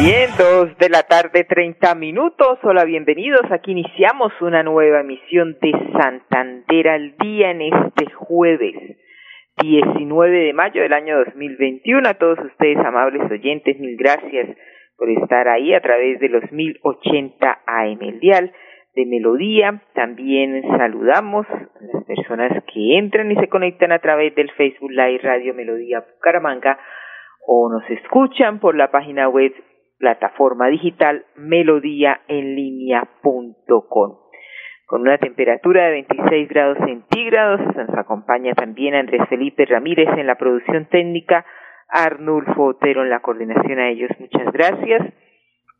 Bien, dos de la tarde, treinta minutos. Hola, bienvenidos. Aquí iniciamos una nueva emisión de Santander al día en este jueves 19 de mayo del año 2021. A todos ustedes, amables oyentes, mil gracias por estar ahí a través de los 1080 AM el dial de Melodía. También saludamos a las personas que entran y se conectan a través del Facebook Live Radio Melodía Bucaramanga o nos escuchan por la página web plataforma digital melodíaenlínea.com. Con una temperatura de 26 grados centígrados, nos acompaña también Andrés Felipe Ramírez en la producción técnica, Arnulfo Otero en la coordinación a ellos. Muchas gracias.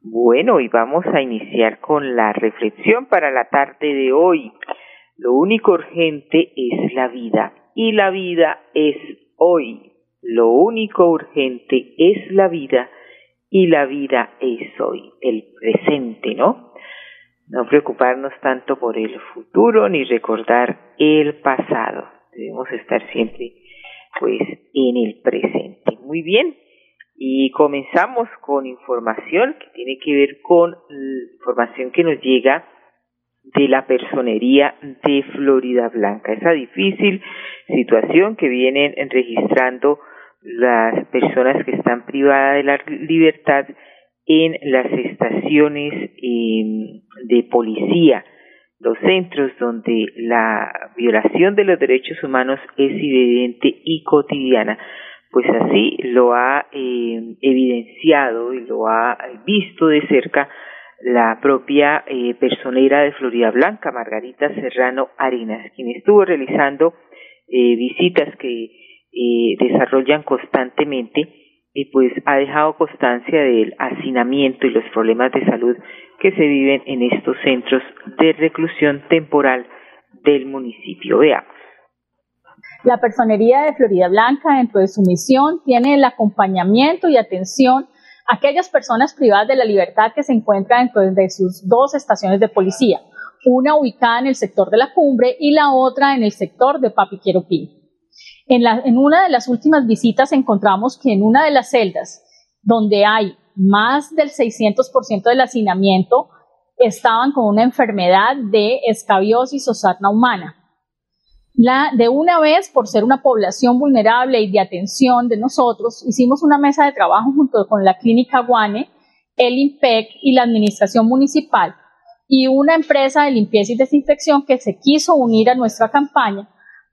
Bueno, y vamos a iniciar con la reflexión para la tarde de hoy. Lo único urgente es la vida y la vida es hoy. Lo único urgente es la vida y la vida es hoy, el presente, ¿no? No preocuparnos tanto por el futuro ni recordar el pasado. Debemos estar siempre pues en el presente. Muy bien. Y comenzamos con información que tiene que ver con información que nos llega de la personería de Florida Blanca. Esa difícil situación que vienen registrando las personas que están privadas de la libertad en las estaciones em, de policía, los centros donde la violación de los derechos humanos es evidente y cotidiana. Pues así lo ha em, evidenciado y lo ha visto de cerca la propia eh, personera de Florida Blanca, Margarita Serrano Arenas, quien estuvo realizando eh, visitas que desarrollan constantemente y pues ha dejado constancia del hacinamiento y los problemas de salud que se viven en estos centros de reclusión temporal del municipio. Veamos. La Personería de Florida Blanca, dentro de su misión, tiene el acompañamiento y atención a aquellas personas privadas de la libertad que se encuentran dentro de sus dos estaciones de policía, una ubicada en el sector de la cumbre y la otra en el sector de Papiqueropí. En, una de las últimas visitas encontramos que en una de las celdas, donde hay más del 600% del hacinamiento, estaban con una enfermedad de escabiosis o sarna humana. La, de una vez, por ser una población vulnerable y de atención de nosotros, hicimos una mesa de trabajo junto con la Clínica Guane, el IMPEC y la Administración Municipal y una empresa de limpieza y desinfección que se quiso unir a nuestra campaña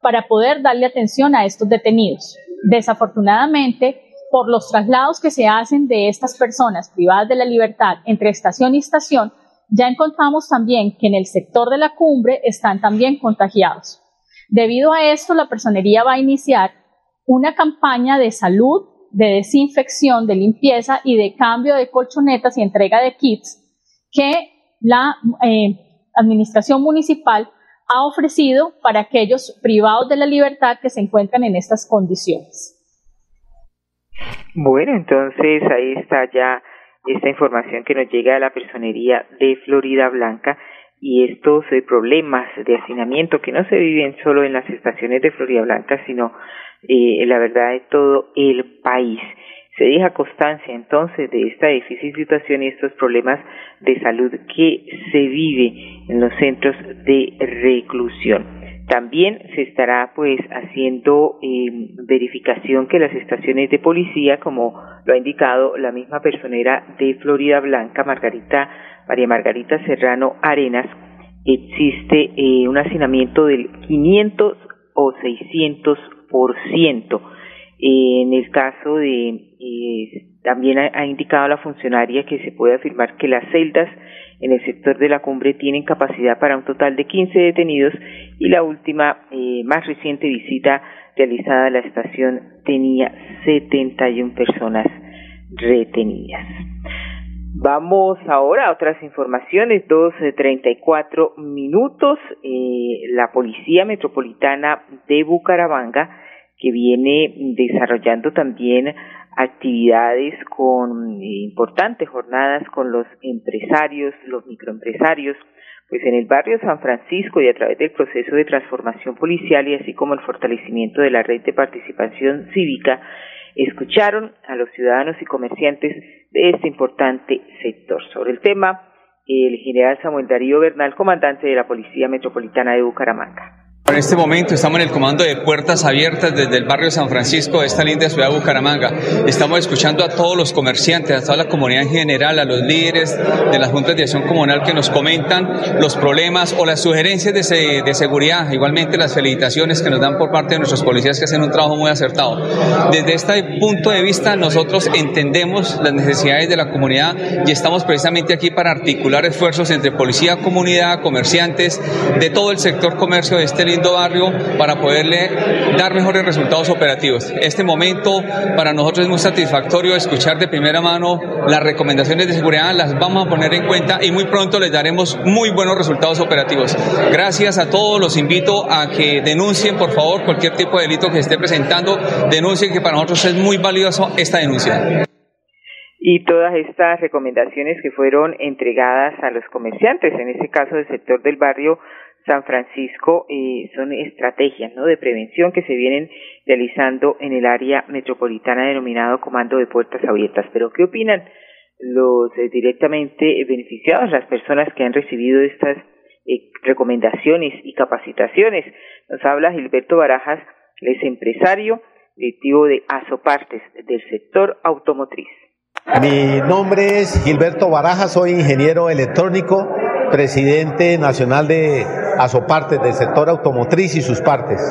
para poder darle atención a estos detenidos. Desafortunadamente, por los traslados que se hacen de estas personas privadas de la libertad entre estación y estación, ya encontramos también que en el sector de la cumbre están también contagiados. Debido a esto, la personería va a iniciar una campaña de salud, de desinfección, de limpieza y de cambio de colchonetas y entrega de kits que la eh, Administración Municipal ha ofrecido para aquellos privados de la libertad que se encuentran en estas condiciones. Bueno, entonces ahí está ya esta información que nos llega de la personería de Florida Blanca y estos eh, problemas de hacinamiento que no se viven solo en las estaciones de Florida Blanca, sino eh, la verdad de todo el país. Se deja constancia entonces de esta difícil situación y estos problemas de salud que se vive en los centros de reclusión. También se estará pues haciendo eh, verificación que las estaciones de policía, como lo ha indicado la misma personera de Florida Blanca, Margarita, María Margarita Serrano Arenas, existe eh, un hacinamiento del 500 o 600 por ciento en el caso de, eh, también ha, indicado la funcionaria que se puede afirmar que las celdas en el sector de la cumbre tienen capacidad para un total de 15 detenidos y la última, eh, más reciente visita realizada a la estación tenía 71 personas retenidas. Vamos ahora a otras informaciones, 2.34 minutos. Eh, la Policía Metropolitana de Bucaramanga, que viene desarrollando también actividades con eh, importantes jornadas con los empresarios, los microempresarios, pues en el barrio San Francisco y a través del proceso de transformación policial y así como el fortalecimiento de la red de participación cívica, escucharon a los ciudadanos y comerciantes de este importante sector. Sobre el tema, el general Samuel Darío Bernal, comandante de la Policía Metropolitana de Bucaramanga. En este momento estamos en el comando de puertas abiertas desde el barrio San Francisco de esta linda ciudad de Bucaramanga. Estamos escuchando a todos los comerciantes, a toda la comunidad en general, a los líderes de las juntas de acción comunal que nos comentan los problemas o las sugerencias de, de seguridad. Igualmente las felicitaciones que nos dan por parte de nuestros policías que hacen un trabajo muy acertado. Desde este punto de vista nosotros entendemos las necesidades de la comunidad y estamos precisamente aquí para articular esfuerzos entre policía, comunidad, comerciantes, de todo el sector comercio de este barrio para poderle dar mejores resultados operativos. Este momento para nosotros es muy satisfactorio escuchar de primera mano las recomendaciones de seguridad, las vamos a poner en cuenta y muy pronto les daremos muy buenos resultados operativos. Gracias a todos, los invito a que denuncien por favor cualquier tipo de delito que esté presentando, denuncien que para nosotros es muy valioso esta denuncia y todas estas recomendaciones que fueron entregadas a los comerciantes, en este caso del sector del barrio San Francisco eh, son estrategias ¿no? de prevención que se vienen realizando en el área metropolitana denominado Comando de Puertas Abiertas. Pero ¿qué opinan los eh, directamente beneficiados, las personas que han recibido estas eh, recomendaciones y capacitaciones? Nos habla Gilberto Barajas, es empresario directivo de Asopartes del sector automotriz. Mi nombre es Gilberto Barajas, soy ingeniero electrónico, presidente nacional de Asopartes del sector automotriz y sus partes.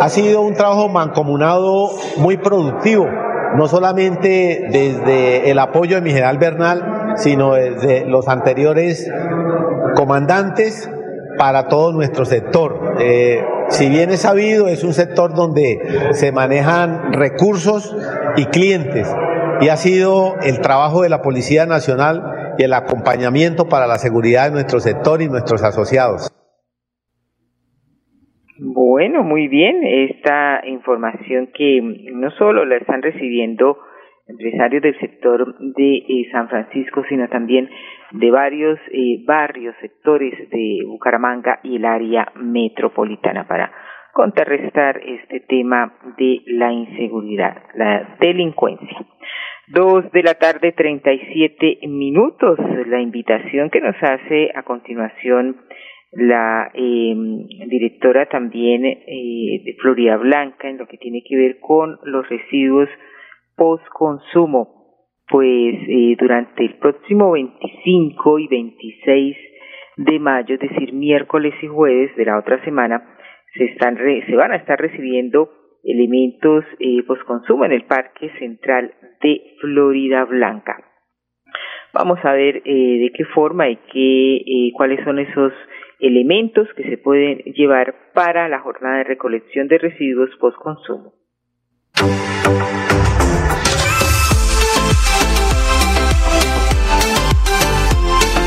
Ha sido un trabajo mancomunado muy productivo, no solamente desde el apoyo de mi general Bernal, sino desde los anteriores comandantes para todo nuestro sector. Eh, si bien es sabido, es un sector donde se manejan recursos y clientes y ha sido el trabajo de la Policía Nacional y el acompañamiento para la seguridad de nuestro sector y nuestros asociados. Bueno, muy bien. Esta información que no solo la están recibiendo empresarios del sector de eh, San Francisco, sino también de varios eh, barrios, sectores de Bucaramanga y el área metropolitana para contrarrestar este tema de la inseguridad, la delincuencia. Dos de la tarde, treinta y siete minutos. La invitación que nos hace a continuación la eh, directora también eh, de Florida Blanca en lo que tiene que ver con los residuos post consumo. Pues eh, durante el próximo 25 y 26 de mayo, es decir, miércoles y jueves de la otra semana, se, están se van a estar recibiendo elementos eh, consumo en el Parque Central de Florida Blanca. Vamos a ver eh, de qué forma y qué, eh, cuáles son esos elementos que se pueden llevar para la jornada de recolección de residuos post-consumo.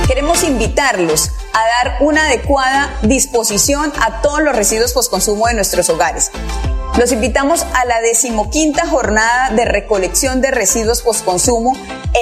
Queremos invitarlos a dar una adecuada disposición a todos los residuos post-consumo de nuestros hogares. Los invitamos a la decimoquinta jornada de recolección de residuos postconsumo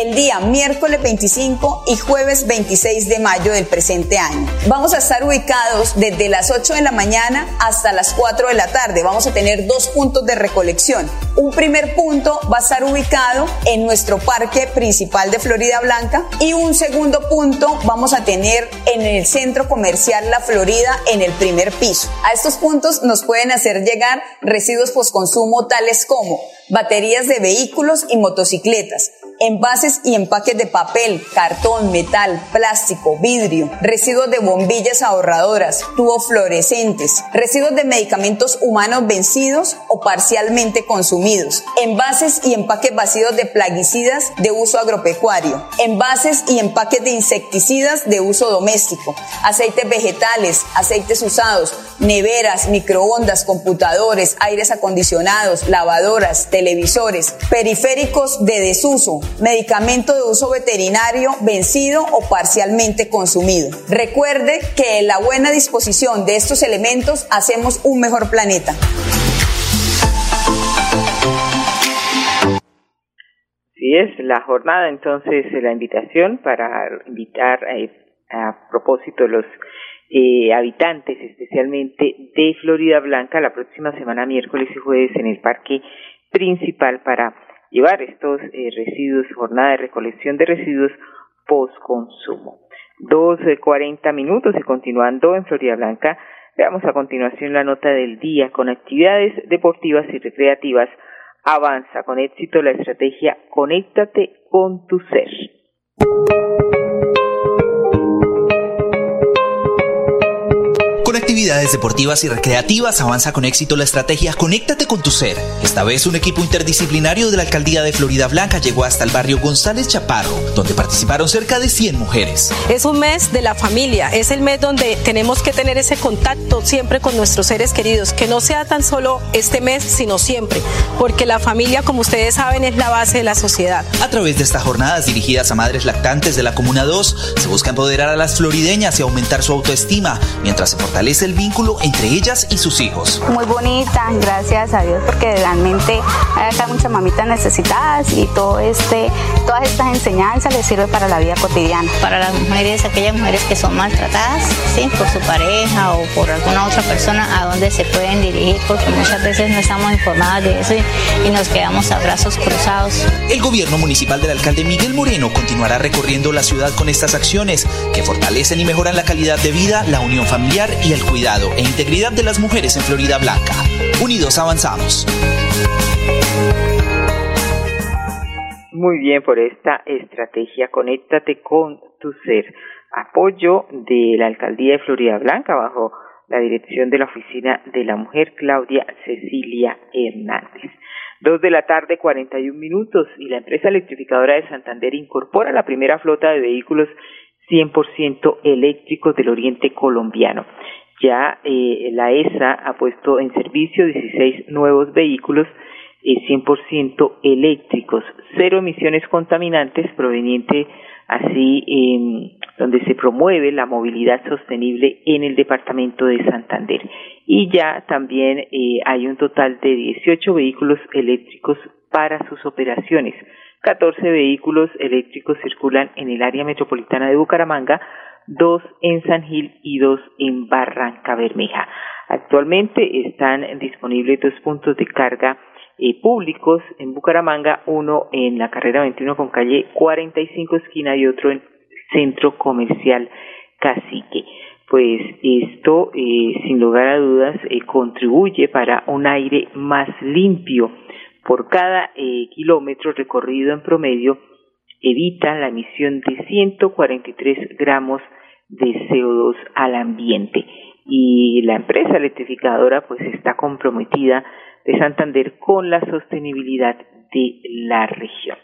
el día miércoles 25 y jueves 26 de mayo del presente año. Vamos a estar ubicados desde las 8 de la mañana hasta las 4 de la tarde. Vamos a tener dos puntos de recolección. Un primer punto va a estar ubicado en nuestro parque principal de Florida Blanca y un segundo punto vamos a tener en el centro comercial La Florida en el primer piso. A estos puntos nos pueden hacer llegar residuos postconsumo tales como baterías de vehículos y motocicletas, envases y empaques de papel, cartón, metal, plástico, vidrio, residuos de bombillas ahorradoras, tubos fluorescentes, residuos de medicamentos humanos vencidos o parcialmente consumidos, envases y empaques vacíos de plaguicidas de uso agropecuario, envases y empaques de insecticidas de uso doméstico, aceites vegetales, aceites usados, neveras, microondas, computadores, aires acondicionados, lavadoras, televisores, periféricos de desuso, medicamento de uso veterinario vencido o parcialmente consumido. Recuerde que en la buena disposición de estos elementos hacemos un mejor planeta. Sí es la jornada, entonces la invitación para invitar eh, a propósito los eh, habitantes, especialmente de Florida Blanca, la próxima semana, miércoles y jueves, en el parque principal para llevar estos eh, residuos, jornada de recolección de residuos post consumo. Dos eh, cuarenta minutos y continuando en Florida Blanca, veamos a continuación la nota del día con actividades deportivas y recreativas. Avanza con éxito la estrategia Conéctate con tu ser. Actividades deportivas y recreativas avanza con éxito la estrategia Conéctate con tu ser. Esta vez un equipo interdisciplinario de la alcaldía de Florida Blanca llegó hasta el barrio González Chaparro, donde participaron cerca de 100 mujeres. Es un mes de la familia, es el mes donde tenemos que tener ese contacto siempre con nuestros seres queridos, que no sea tan solo este mes, sino siempre, porque la familia, como ustedes saben, es la base de la sociedad. A través de estas jornadas dirigidas a madres lactantes de la Comuna 2, se busca empoderar a las florideñas y aumentar su autoestima, mientras se fortalece el vínculo entre ellas y sus hijos. Muy bonita, gracias a Dios, porque realmente hay acá muchas mamitas necesitadas y todo este, todas estas enseñanzas les sirve para la vida cotidiana. Para las mujeres, aquellas mujeres que son maltratadas, sí, por su pareja o por alguna otra persona, a dónde se pueden dirigir, porque muchas veces no estamos informadas de eso y, y nos quedamos a brazos cruzados. El gobierno municipal del alcalde Miguel Moreno continuará recorriendo la ciudad con estas acciones que fortalecen y mejoran la calidad de vida, la unión familiar y el cuidado e integridad de las mujeres en Florida Blanca. Unidos avanzamos. Muy bien por esta estrategia. Conéctate con tu ser. Apoyo de la alcaldía de Florida Blanca bajo la dirección de la oficina de la mujer Claudia Cecilia Hernández. Dos de la tarde, 41 minutos, y la empresa electrificadora de Santander incorpora la primera flota de vehículos 100% eléctricos del oriente colombiano. Ya eh, la ESA ha puesto en servicio 16 nuevos vehículos eh, 100% eléctricos, cero emisiones contaminantes, proveniente así eh, donde se promueve la movilidad sostenible en el departamento de Santander. Y ya también eh, hay un total de 18 vehículos eléctricos para sus operaciones. 14 vehículos eléctricos circulan en el área metropolitana de Bucaramanga, dos en San Gil y dos en Barranca Bermeja. Actualmente están disponibles dos puntos de carga eh, públicos en Bucaramanga, uno en la carrera 21 con calle 45 esquina y otro en Centro Comercial Cacique. Pues esto, eh, sin lugar a dudas, eh, contribuye para un aire más limpio. Por cada kilómetro recorrido en promedio, evita la emisión de 143 gramos de CO2 al ambiente. Y la empresa electrificadora pues está comprometida de Santander con la sostenibilidad de la región.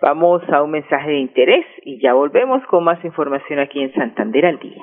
Vamos a un mensaje de interés y ya volvemos con más información aquí en Santander al día.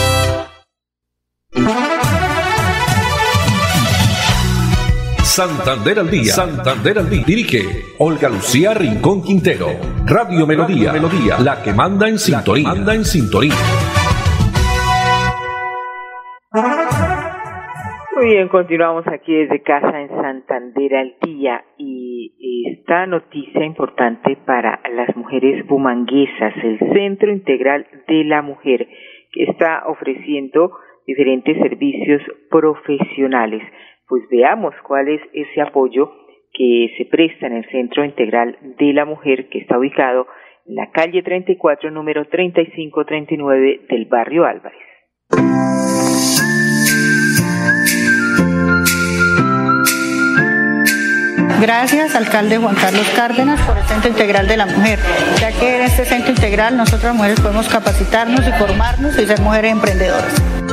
Santander al día. Santander al día. Dirige Olga Lucía Rincón Quintero. Radio Melodía. Melodía. La que manda en sintonía. Manda en sintonía. Muy bien, continuamos aquí desde casa en Santander al día y esta noticia importante para las mujeres bumanguesas, el Centro Integral de la Mujer, que está ofreciendo diferentes servicios profesionales. Pues veamos cuál es ese apoyo que se presta en el Centro Integral de la Mujer, que está ubicado en la calle 34, número 3539 del barrio Álvarez. Gracias, alcalde Juan Carlos Cárdenas, por el Centro Integral de la Mujer, ya que en este Centro Integral nosotras mujeres podemos capacitarnos y formarnos y ser mujeres emprendedoras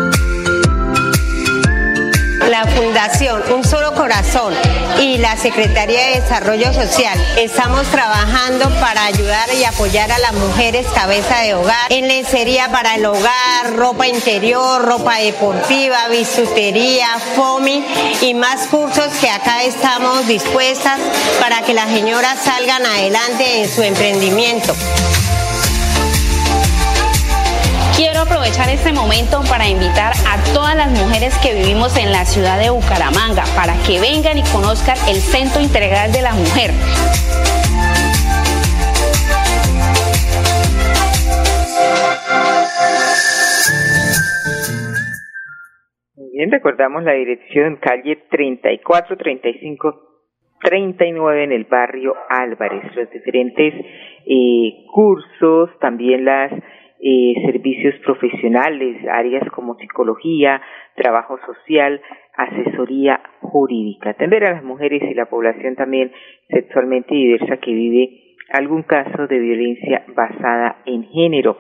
Fundación Un Solo Corazón y la Secretaría de Desarrollo Social estamos trabajando para ayudar y apoyar a las mujeres cabeza de hogar en lencería para el hogar, ropa interior, ropa deportiva, bisutería, FOMI y más cursos que acá estamos dispuestas para que las señoras salgan adelante en su emprendimiento. Quiero aprovechar este momento para invitar a todas las mujeres que vivimos en la ciudad de Bucaramanga para que vengan y conozcan el Centro Integral de la Mujer. bien, recordamos la dirección calle 34, 35, 39 en el barrio Álvarez. Los diferentes eh, cursos, también las eh, servicios profesionales, áreas como psicología, trabajo social, asesoría jurídica, atender a las mujeres y la población también sexualmente diversa que vive algún caso de violencia basada en género.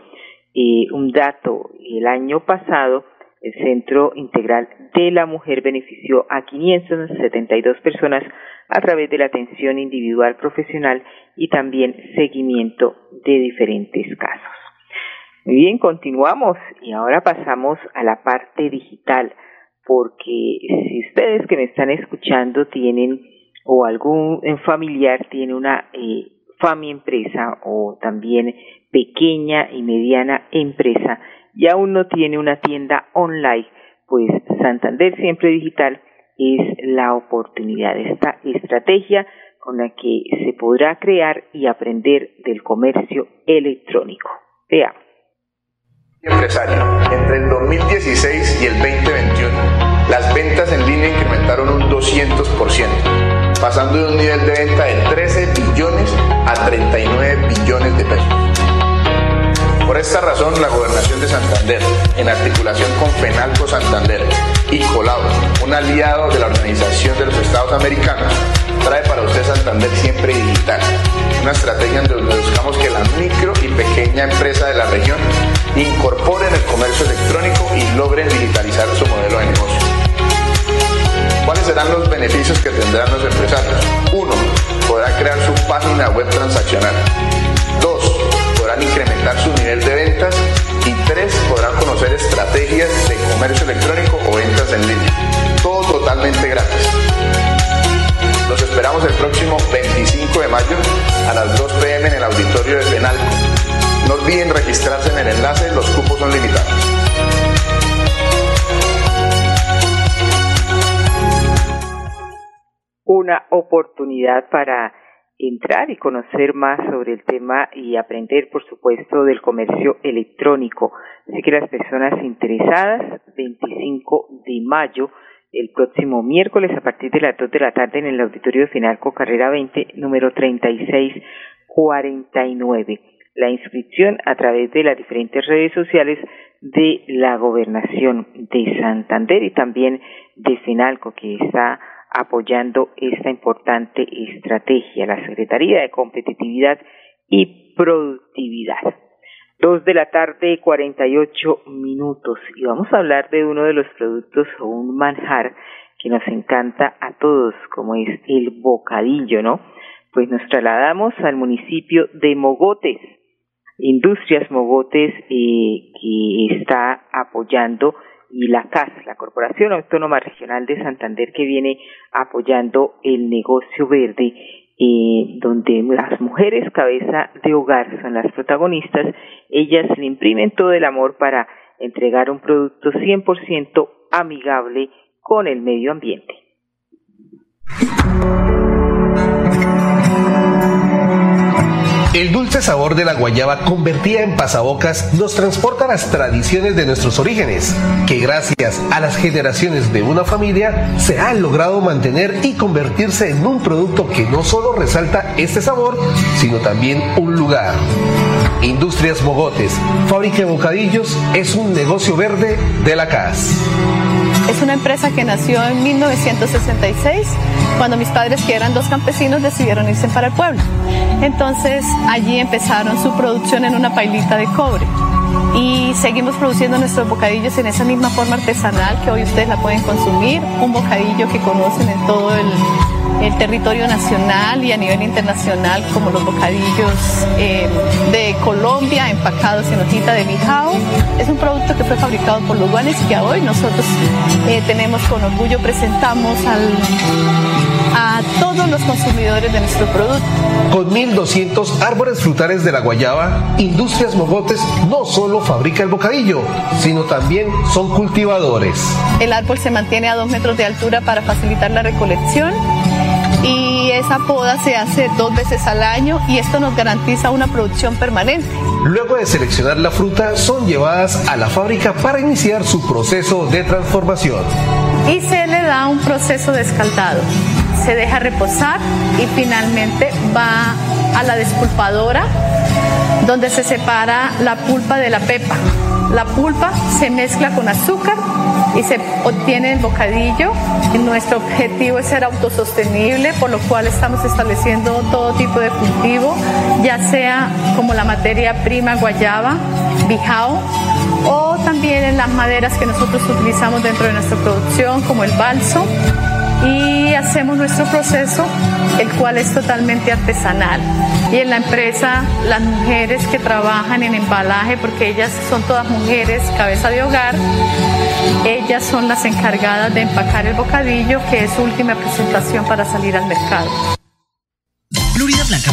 Eh, un dato, el año pasado el Centro Integral de la Mujer benefició a 572 personas a través de la atención individual profesional y también seguimiento de diferentes casos. Muy bien, continuamos y ahora pasamos a la parte digital, porque si ustedes que me están escuchando tienen o algún familiar tiene una eh, FAMI empresa o también pequeña y mediana empresa y aún no tiene una tienda online, pues Santander Siempre Digital es la oportunidad, esta estrategia con la que se podrá crear y aprender del comercio electrónico. Veamos empresario. Entre el 2016 y el 2021, las ventas en línea incrementaron un 200%, pasando de un nivel de venta de 13 billones a 39 billones de pesos. Por esta razón, la Gobernación de Santander, en articulación con FENALCO Santander y Colado, un aliado de la Organización de los Estados Americanos, trae para usted Santander siempre digital, una estrategia en donde buscamos que la micro y pequeña empresa de la región incorporen el comercio electrónico y logren digitalizar su modelo de negocio. ¿Cuáles serán los beneficios que tendrán los empresarios? Uno, podrán crear su página web transaccional. Dos, podrán incrementar su nivel de ventas. Y tres, podrán conocer estrategias de comercio electrónico o ventas en línea. Todo totalmente gratis. Los esperamos el próximo 25 de mayo a las 2 pm en el auditorio de Penalco no olviden registrarse en el enlace, los cupos son limitados. Una oportunidad para entrar y conocer más sobre el tema y aprender, por supuesto, del comercio electrónico. Así que las personas interesadas, 25 de mayo, el próximo miércoles a partir de las 2 de la tarde en el Auditorio de Finalco, carrera 20, número 3649 la inscripción a través de las diferentes redes sociales de la gobernación de Santander y también de Finalco que está apoyando esta importante estrategia, la Secretaría de Competitividad y Productividad. Dos de la tarde, 48 minutos, y vamos a hablar de uno de los productos o un manjar que nos encanta a todos, como es el bocadillo, ¿no? Pues nos trasladamos al municipio de Mogotes, Industrias Mogotes eh, que está apoyando y la CAS, la Corporación Autónoma Regional de Santander, que viene apoyando el negocio verde, eh, donde las mujeres cabeza de hogar son las protagonistas, ellas le imprimen todo el amor para entregar un producto 100% amigable con el medio ambiente. El dulce sabor de la guayaba convertida en pasabocas nos transporta a las tradiciones de nuestros orígenes, que gracias a las generaciones de una familia se han logrado mantener y convertirse en un producto que no solo resalta este sabor, sino también un lugar. Industrias Mogotes, fábrica de bocadillos, es un negocio verde de la CAS. Es una empresa que nació en 1966, cuando mis padres, que eran dos campesinos, decidieron irse para el pueblo. Entonces allí empezaron su producción en una pailita de cobre. Y seguimos produciendo nuestros bocadillos en esa misma forma artesanal que hoy ustedes la pueden consumir. Un bocadillo que conocen en todo el, el territorio nacional y a nivel internacional, como los bocadillos eh, de Colombia, empacados en hojita de bijao. Es un producto que fue fabricado por los guanes y que hoy nosotros eh, tenemos con orgullo, presentamos al, a todos los consumidores de nuestro producto. Con 1.200 árboles frutales de la guayaba, Industrias Mogotes no solo fabrica el bocadillo, sino también son cultivadores. El árbol se mantiene a dos metros de altura para facilitar la recolección y esa poda se hace dos veces al año y esto nos garantiza una producción permanente. Luego de seleccionar la fruta, son llevadas a la fábrica para iniciar su proceso de transformación. Y se le da un proceso de escaldado. Se deja reposar y finalmente va a la despulpadora donde se separa la pulpa de la pepa. La pulpa se mezcla con azúcar y se obtiene el bocadillo. Nuestro objetivo es ser autosostenible, por lo cual estamos estableciendo todo tipo de cultivo, ya sea como la materia prima guayaba, bijao, o también en las maderas que nosotros utilizamos dentro de nuestra producción, como el balso y hacemos nuestro proceso, el cual es totalmente artesanal. Y en la empresa, las mujeres que trabajan en embalaje, porque ellas son todas mujeres, cabeza de hogar, ellas son las encargadas de empacar el bocadillo, que es su última presentación para salir al mercado.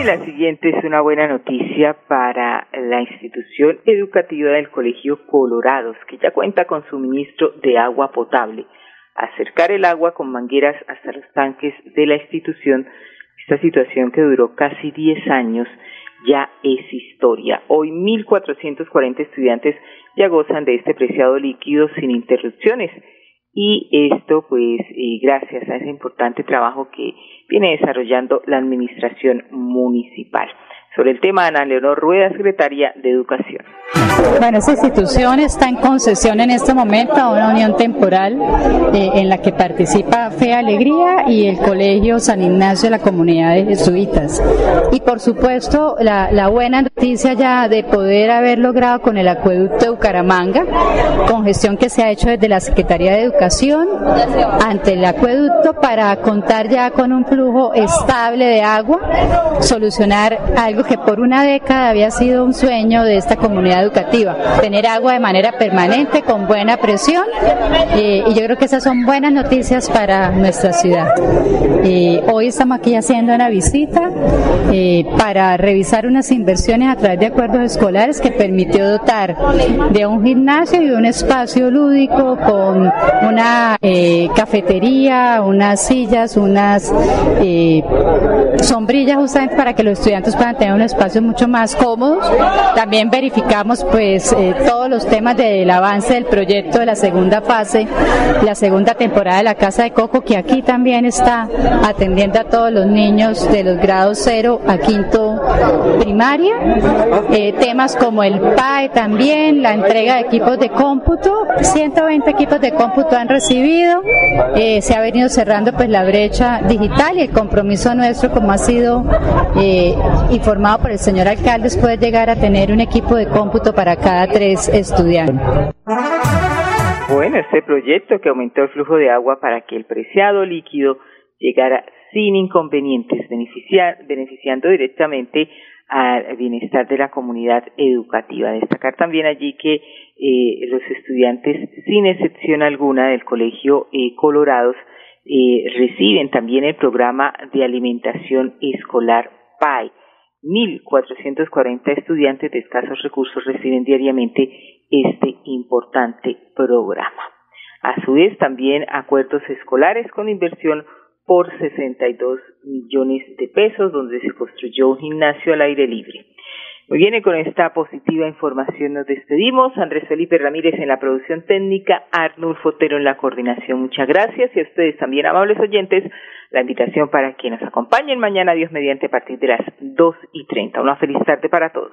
Y la siguiente es una buena noticia para la institución educativa del Colegio Colorados, que ya cuenta con suministro de agua potable. Acercar el agua con mangueras hasta los tanques de la institución, esta situación que duró casi 10 años, ya es historia. Hoy 1.440 estudiantes ya gozan de este preciado líquido sin interrupciones y esto pues gracias a ese importante trabajo que viene desarrollando la administración municipal. Sobre el tema, Ana Leonor Rueda, secretaria de Educación. Bueno, esta institución está en concesión en este momento a una unión temporal eh, en la que participa Fe Alegría y el Colegio San Ignacio de la Comunidad de Jesuitas. Y por supuesto, la, la buena noticia ya de poder haber logrado con el acueducto de Bucaramanga, con gestión que se ha hecho desde la Secretaría de Educación ante el acueducto para contar ya con un flujo estable de agua, solucionar algo que por una década había sido un sueño de esta comunidad educativa, tener agua de manera permanente, con buena presión, eh, y yo creo que esas son buenas noticias para nuestra ciudad. Eh, hoy estamos aquí haciendo una visita eh, para revisar unas inversiones a través de acuerdos escolares que permitió dotar de un gimnasio y un espacio lúdico con una cafetería, unas sillas, unas sombrillas justamente para que los estudiantes puedan tener tener un espacio mucho más cómodos. También verificamos pues eh, todos los temas del avance del proyecto de la segunda fase, la segunda temporada de la Casa de Coco, que aquí también está atendiendo a todos los niños de los grados 0 a quinto primaria. Eh, temas como el PAE también, la entrega de equipos de cómputo, 120 equipos de cómputo han recibido, eh, se ha venido cerrando pues la brecha digital y el compromiso nuestro como ha sido eh, por el señor alcalde poder llegar a tener un equipo de cómputo para cada tres estudiantes. Bueno, este proyecto que aumentó el flujo de agua para que el preciado líquido llegara sin inconvenientes, beneficiando directamente al bienestar de la comunidad educativa. Destacar también allí que eh, los estudiantes, sin excepción alguna, del Colegio eh, Colorados, eh, reciben también el programa de alimentación escolar PAI. 1.440 estudiantes de escasos recursos reciben diariamente este importante programa. A su vez, también acuerdos escolares con inversión por 62 millones de pesos, donde se construyó un gimnasio al aire libre. Muy bien, y con esta positiva información nos despedimos. Andrés Felipe Ramírez en la producción técnica, Arnulfo Otero en la coordinación. Muchas gracias y a ustedes también, amables oyentes, la invitación para que nos acompañen mañana, Dios mediante, a partir de las 2 y 30. Una feliz tarde para todos.